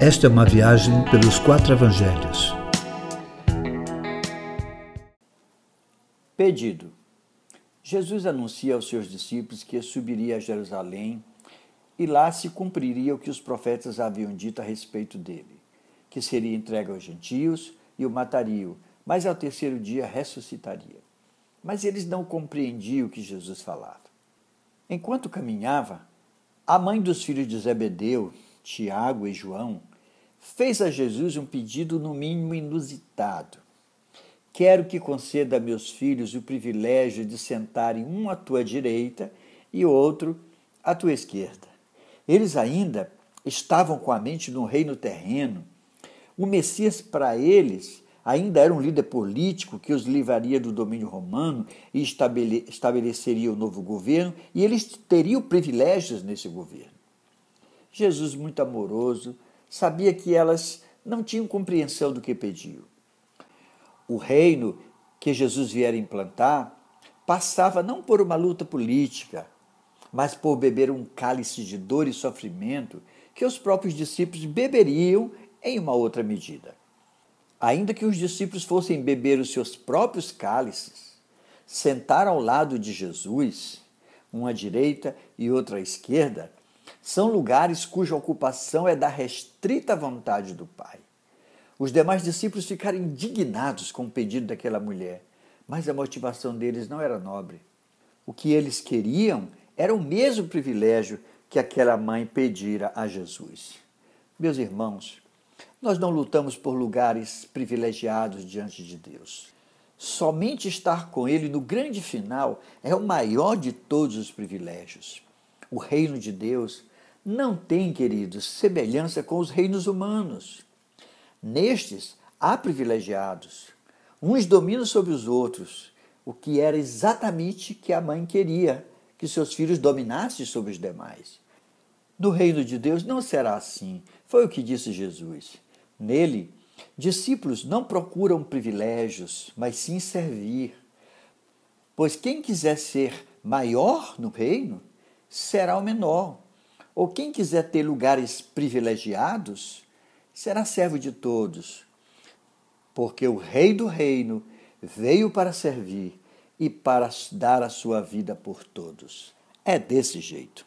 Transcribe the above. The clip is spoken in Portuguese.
Esta é uma viagem pelos quatro evangelhos. Pedido. Jesus anuncia aos seus discípulos que subiria a Jerusalém e lá se cumpriria o que os profetas haviam dito a respeito dele, que seria entregue aos gentios e o matariam, mas ao terceiro dia ressuscitaria. Mas eles não compreendiam o que Jesus falava. Enquanto caminhava, a mãe dos filhos de Zebedeu, Tiago e João, fez a Jesus um pedido no mínimo inusitado. Quero que conceda a meus filhos o privilégio de sentarem um à tua direita e outro à tua esquerda. Eles ainda estavam com a mente no reino terreno. O Messias, para eles, ainda era um líder político que os livraria do domínio romano e estabeleceria o novo governo, e eles teriam privilégios nesse governo. Jesus, muito amoroso, sabia que elas não tinham compreensão do que pediam. O reino que Jesus viera implantar passava não por uma luta política, mas por beber um cálice de dor e sofrimento que os próprios discípulos beberiam em uma outra medida. Ainda que os discípulos fossem beber os seus próprios cálices, sentar ao lado de Jesus, uma à direita e outra à esquerda, são lugares cuja ocupação é da restrita vontade do Pai. Os demais discípulos ficaram indignados com o pedido daquela mulher, mas a motivação deles não era nobre. O que eles queriam era o mesmo privilégio que aquela mãe pedira a Jesus. Meus irmãos, nós não lutamos por lugares privilegiados diante de Deus. Somente estar com Ele no grande final é o maior de todos os privilégios. O reino de Deus não tem, queridos, semelhança com os reinos humanos. Nestes há privilegiados. Uns dominam sobre os outros, o que era exatamente que a mãe queria, que seus filhos dominassem sobre os demais. No reino de Deus não será assim, foi o que disse Jesus. Nele, discípulos não procuram privilégios, mas sim servir. Pois quem quiser ser maior no reino, será o menor. Ou quem quiser ter lugares privilegiados, será servo de todos. Porque o Rei do Reino veio para servir e para dar a sua vida por todos. É desse jeito.